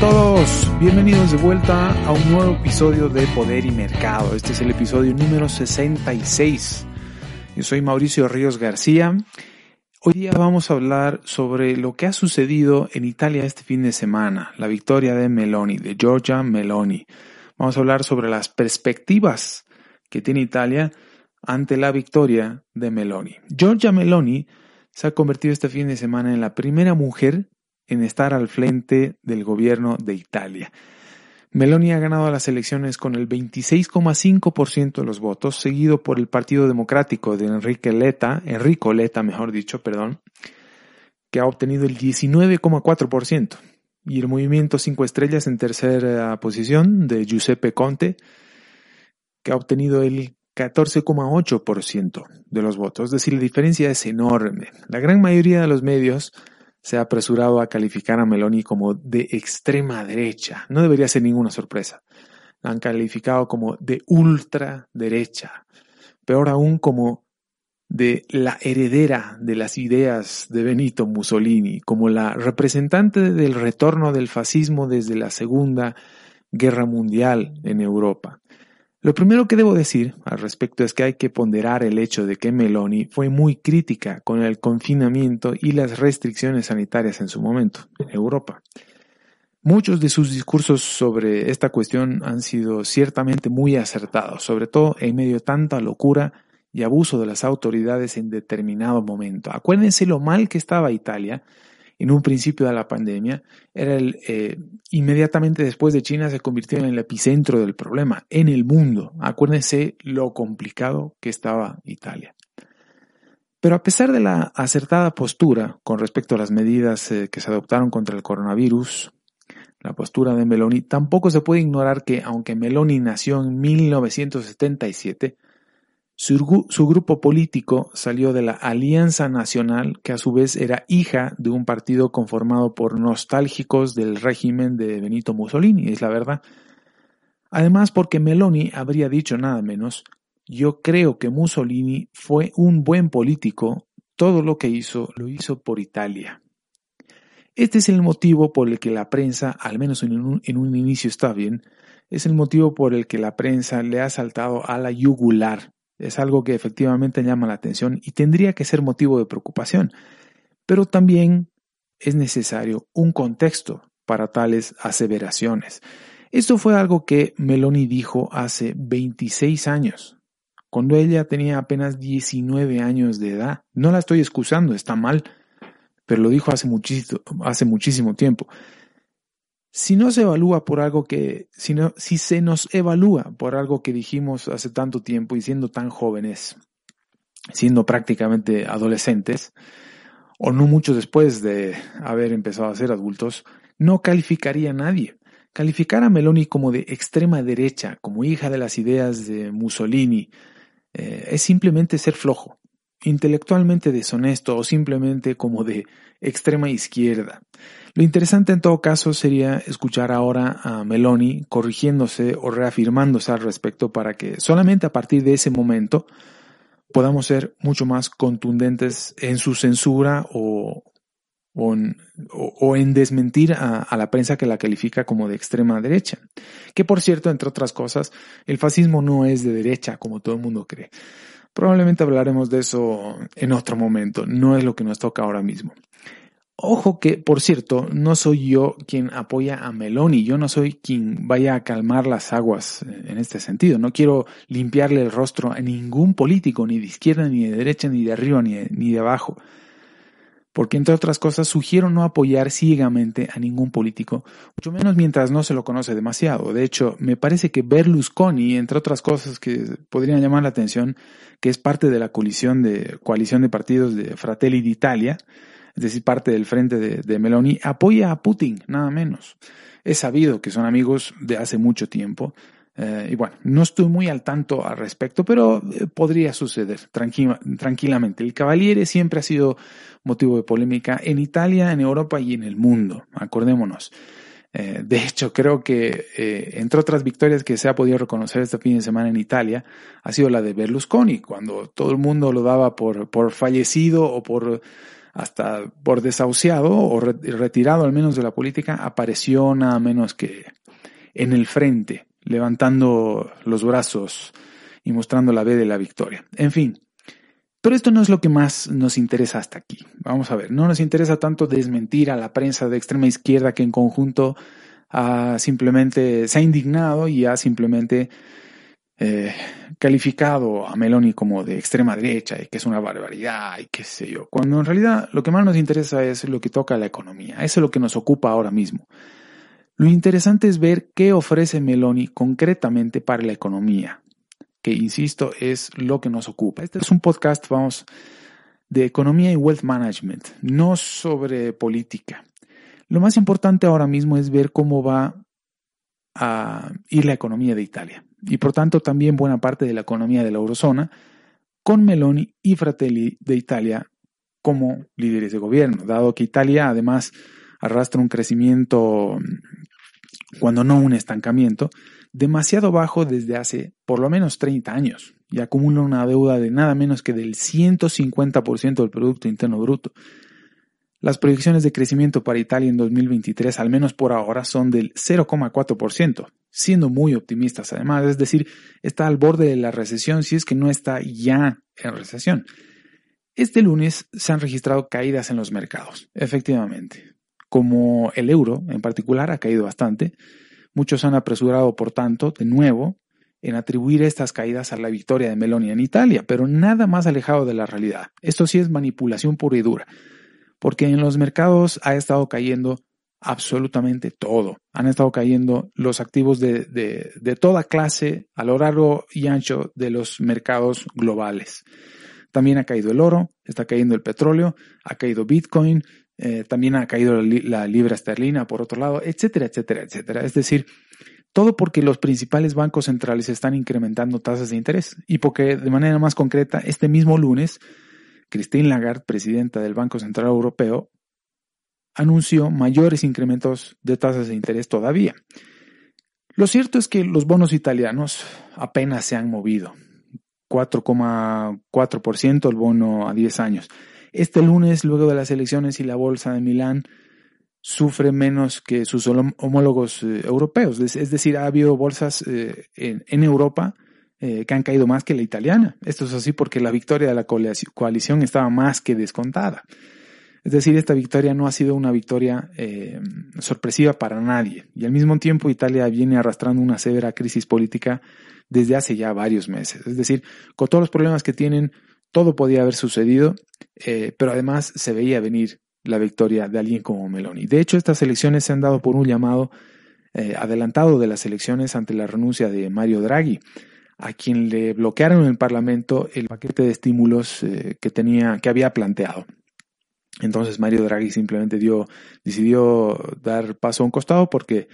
Todos, bienvenidos de vuelta a un nuevo episodio de Poder y Mercado. Este es el episodio número 66. Yo soy Mauricio Ríos García. Hoy día vamos a hablar sobre lo que ha sucedido en Italia este fin de semana, la victoria de Meloni, de Giorgia Meloni. Vamos a hablar sobre las perspectivas que tiene Italia ante la victoria de Meloni. Giorgia Meloni se ha convertido este fin de semana en la primera mujer en estar al frente del gobierno de Italia. Meloni ha ganado las elecciones con el 26,5% de los votos, seguido por el Partido Democrático de Enrique Letta, Enrico Letta, mejor dicho, perdón, que ha obtenido el 19,4%, y el Movimiento 5 Estrellas en tercera posición de Giuseppe Conte, que ha obtenido el 14,8% de los votos. Es decir, la diferencia es enorme. La gran mayoría de los medios se ha apresurado a calificar a Meloni como de extrema derecha. No debería ser ninguna sorpresa. La han calificado como de ultraderecha. Peor aún como de la heredera de las ideas de Benito Mussolini, como la representante del retorno del fascismo desde la Segunda Guerra Mundial en Europa. Lo primero que debo decir al respecto es que hay que ponderar el hecho de que Meloni fue muy crítica con el confinamiento y las restricciones sanitarias en su momento en Europa. Muchos de sus discursos sobre esta cuestión han sido ciertamente muy acertados, sobre todo en medio de tanta locura y abuso de las autoridades en determinado momento. Acuérdense lo mal que estaba Italia en un principio de la pandemia, era el, eh, inmediatamente después de China se convirtió en el epicentro del problema en el mundo. Acuérdense lo complicado que estaba Italia. Pero a pesar de la acertada postura con respecto a las medidas eh, que se adoptaron contra el coronavirus, la postura de Meloni, tampoco se puede ignorar que aunque Meloni nació en 1977, su, grupo político salió de la Alianza Nacional, que a su vez era hija de un partido conformado por nostálgicos del régimen de Benito Mussolini, es la verdad. Además, porque Meloni habría dicho nada menos, yo creo que Mussolini fue un buen político, todo lo que hizo lo hizo por Italia. Este es el motivo por el que la prensa, al menos en un, en un inicio está bien, es el motivo por el que la prensa le ha saltado a la yugular es algo que efectivamente llama la atención y tendría que ser motivo de preocupación. Pero también es necesario un contexto para tales aseveraciones. Esto fue algo que Meloni dijo hace 26 años, cuando ella tenía apenas 19 años de edad. No la estoy excusando, está mal, pero lo dijo hace muchísimo, hace muchísimo tiempo si no se evalúa por algo que, si, si se nos evalúa por algo que dijimos hace tanto tiempo y siendo tan jóvenes, siendo prácticamente adolescentes, o no mucho después de haber empezado a ser adultos, no calificaría a nadie. Calificar a Meloni como de extrema derecha, como hija de las ideas de Mussolini, eh, es simplemente ser flojo, intelectualmente deshonesto o simplemente como de extrema izquierda. Lo interesante en todo caso sería escuchar ahora a Meloni corrigiéndose o reafirmándose al respecto para que solamente a partir de ese momento podamos ser mucho más contundentes en su censura o, o, en, desmentir a, a, la prensa que la califica como de extrema derecha. Que por cierto, entre otras cosas, el fascismo no es de derecha como todo el mundo cree. Probablemente hablaremos de eso en otro momento, no es lo que nos toca ahora mismo. Ojo que, por cierto, no soy yo quien apoya a Meloni, yo no soy quien vaya a calmar las aguas en este sentido. No quiero limpiarle el rostro a ningún político, ni de izquierda, ni de derecha, ni de arriba, ni de, ni de abajo. Porque entre otras cosas sugiero no apoyar ciegamente a ningún político, mucho menos mientras no se lo conoce demasiado. De hecho, me parece que Berlusconi, entre otras cosas que podrían llamar la atención, que es parte de la coalición de, coalición de partidos de Fratelli d'Italia, es decir, parte del frente de, de Meloni, apoya a Putin, nada menos. Es sabido que son amigos de hace mucho tiempo, eh, y bueno, no estoy muy al tanto al respecto, pero eh, podría suceder tranquilamente. El Cavaliere siempre ha sido motivo de polémica en Italia, en Europa y en el mundo, acordémonos. Eh, de hecho, creo que entre otras victorias que se ha podido reconocer este fin de semana en Italia, ha sido la de Berlusconi, cuando todo el mundo lo daba por, por fallecido o por hasta por desahuciado o retirado al menos de la política, apareció nada menos que en el frente levantando los brazos y mostrando la B de la victoria. En fin, pero esto no es lo que más nos interesa hasta aquí. Vamos a ver, no nos interesa tanto desmentir a la prensa de extrema izquierda que en conjunto ha simplemente se ha indignado y ha simplemente eh, calificado a Meloni como de extrema derecha y que es una barbaridad y qué sé yo. Cuando en realidad lo que más nos interesa es lo que toca a la economía. Eso es lo que nos ocupa ahora mismo. Lo interesante es ver qué ofrece Meloni concretamente para la economía, que insisto es lo que nos ocupa. Este es un podcast, vamos, de economía y wealth management, no sobre política. Lo más importante ahora mismo es ver cómo va a ir la economía de Italia y por tanto también buena parte de la economía de la eurozona con Meloni y Fratelli de Italia como líderes de gobierno, dado que Italia además arrastra un crecimiento cuando no un estancamiento, demasiado bajo desde hace por lo menos 30 años y acumula una deuda de nada menos que del 150% del Producto Interno Bruto. Las proyecciones de crecimiento para Italia en 2023, al menos por ahora, son del 0,4%, siendo muy optimistas además, es decir, está al borde de la recesión si es que no está ya en recesión. Este lunes se han registrado caídas en los mercados, efectivamente como el euro en particular ha caído bastante. Muchos han apresurado, por tanto, de nuevo, en atribuir estas caídas a la victoria de Meloni en Italia, pero nada más alejado de la realidad. Esto sí es manipulación pura y dura, porque en los mercados ha estado cayendo absolutamente todo. Han estado cayendo los activos de, de, de toda clase a lo largo y ancho de los mercados globales. También ha caído el oro, está cayendo el petróleo, ha caído Bitcoin, eh, también ha caído la, libra esterlina, por otro lado, etcétera, etcétera, etcétera. Es decir, todo porque los principales bancos centrales están incrementando tasas de interés y porque de manera más concreta, este mismo lunes, Christine Lagarde, presidenta del Banco Central Europeo, anunció mayores incrementos de tasas de interés todavía. Lo cierto es que los bonos italianos apenas se han movido. 4,4% el bono a 10 años. Este lunes, luego de las elecciones y la bolsa de Milán, sufre menos que sus homólogos eh, europeos. Es, decir, ha habido bolsas eh, en, Europa eh, que han caído más que la italiana. Esto es así porque la victoria de la coalición estaba más que descontada. Es decir, esta victoria no ha sido una victoria sorpresiva para nadie. Y al mismo tiempo Italia viene arrastrando una severa crisis política desde hace ya varios meses. Es decir, con todos los problemas que tienen, todo podía haber sucedido, eh, pero además se veía venir la victoria de alguien como Meloni. De hecho, estas elecciones se han dado por un llamado eh, adelantado de las elecciones ante la renuncia de Mario Draghi, a quien le bloquearon en el Parlamento el paquete de estímulos eh, que tenía, que había planteado. Entonces Mario Draghi simplemente dio, decidió dar paso a un costado porque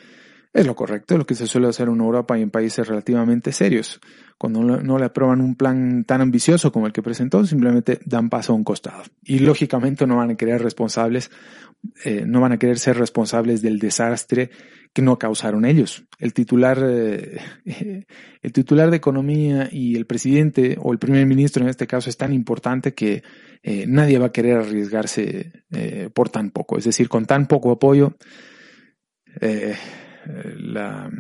es lo correcto, lo que se suele hacer en Europa y en países relativamente serios. Cuando no le aprueban un plan tan ambicioso como el que presentó, simplemente dan paso a un costado. Y lógicamente no van a querer responsables, eh, no van a querer ser responsables del desastre que no causaron ellos. El titular, eh, el titular de economía y el presidente o el primer ministro en este caso es tan importante que eh, nadie va a querer arriesgarse por tan poco. Es decir, con tan poco apoyo, la,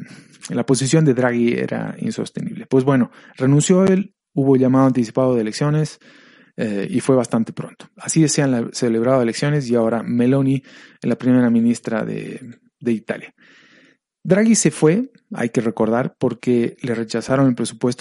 la posición de Draghi era insostenible. Pues bueno, renunció él, hubo llamado anticipado de elecciones eh, y fue bastante pronto. Así se han celebrado elecciones y ahora Meloni la primera ministra de, de Italia. Draghi se fue, hay que recordar, porque le rechazaron el presupuesto